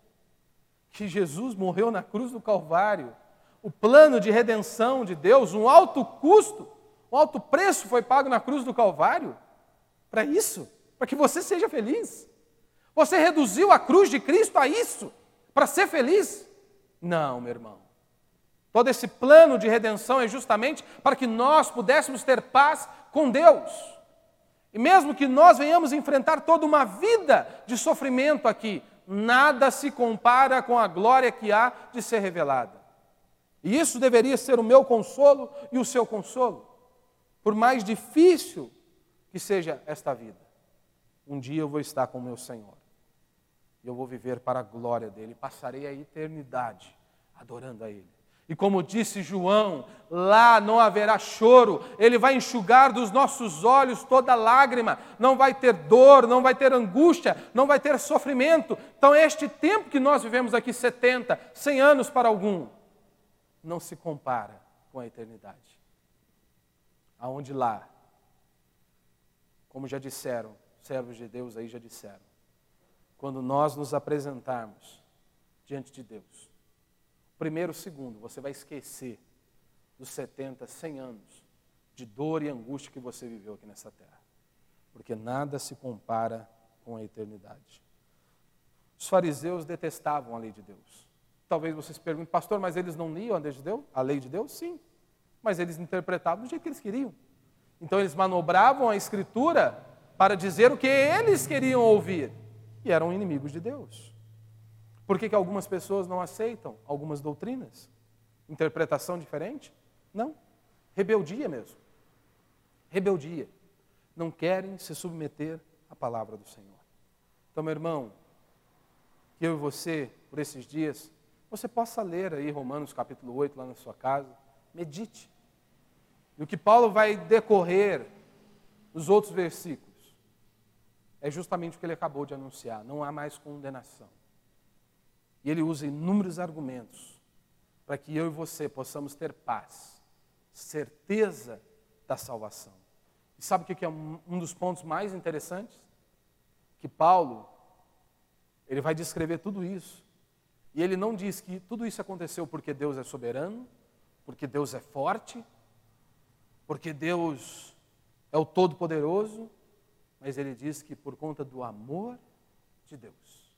que Jesus morreu na cruz do Calvário? O plano de redenção de Deus, um alto custo, um alto preço foi pago na cruz do Calvário para isso, para que você seja feliz. Você reduziu a cruz de Cristo a isso, para ser feliz? Não, meu irmão. Todo esse plano de redenção é justamente para que nós pudéssemos ter paz com Deus. E mesmo que nós venhamos enfrentar toda uma vida de sofrimento aqui, nada se compara com a glória que há de ser revelada. E isso deveria ser o meu consolo e o seu consolo por mais difícil que seja esta vida, um dia eu vou estar com o meu Senhor. E eu vou viver para a glória dele, passarei a eternidade adorando a ele. E como disse João, lá não haverá choro, ele vai enxugar dos nossos olhos toda lágrima, não vai ter dor, não vai ter angústia, não vai ter sofrimento. Então, este tempo que nós vivemos aqui, 70, 100 anos para algum, não se compara com a eternidade aonde lá, como já disseram, servos de Deus aí já disseram, quando nós nos apresentarmos diante de Deus, primeiro segundo, você vai esquecer dos 70, 100 anos de dor e angústia que você viveu aqui nessa terra, porque nada se compara com a eternidade. Os fariseus detestavam a lei de Deus. Talvez vocês perguntem, pastor, mas eles não liam a lei de Deus? A lei de Deus? Sim mas eles interpretavam do jeito que eles queriam. Então eles manobravam a escritura para dizer o que eles queriam ouvir e eram inimigos de Deus. Por que, que algumas pessoas não aceitam algumas doutrinas? Interpretação diferente? Não. Rebeldia mesmo. Rebeldia. Não querem se submeter à palavra do Senhor. Então, meu irmão, que eu e você, por esses dias, você possa ler aí Romanos capítulo 8 lá na sua casa, medite. E o que Paulo vai decorrer nos outros versículos é justamente o que ele acabou de anunciar: não há mais condenação. E ele usa inúmeros argumentos para que eu e você possamos ter paz, certeza da salvação. E sabe o que é um dos pontos mais interessantes? Que Paulo, ele vai descrever tudo isso. E ele não diz que tudo isso aconteceu porque Deus é soberano, porque Deus é forte, porque Deus é o Todo-Poderoso, mas ele diz que por conta do amor de Deus,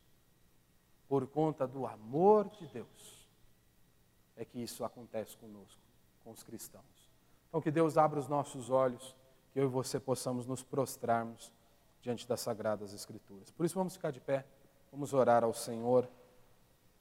por conta do amor de Deus, é que isso acontece conosco, com os cristãos. Então, que Deus abra os nossos olhos, que eu e você possamos nos prostrarmos diante das Sagradas Escrituras. Por isso, vamos ficar de pé, vamos orar ao Senhor.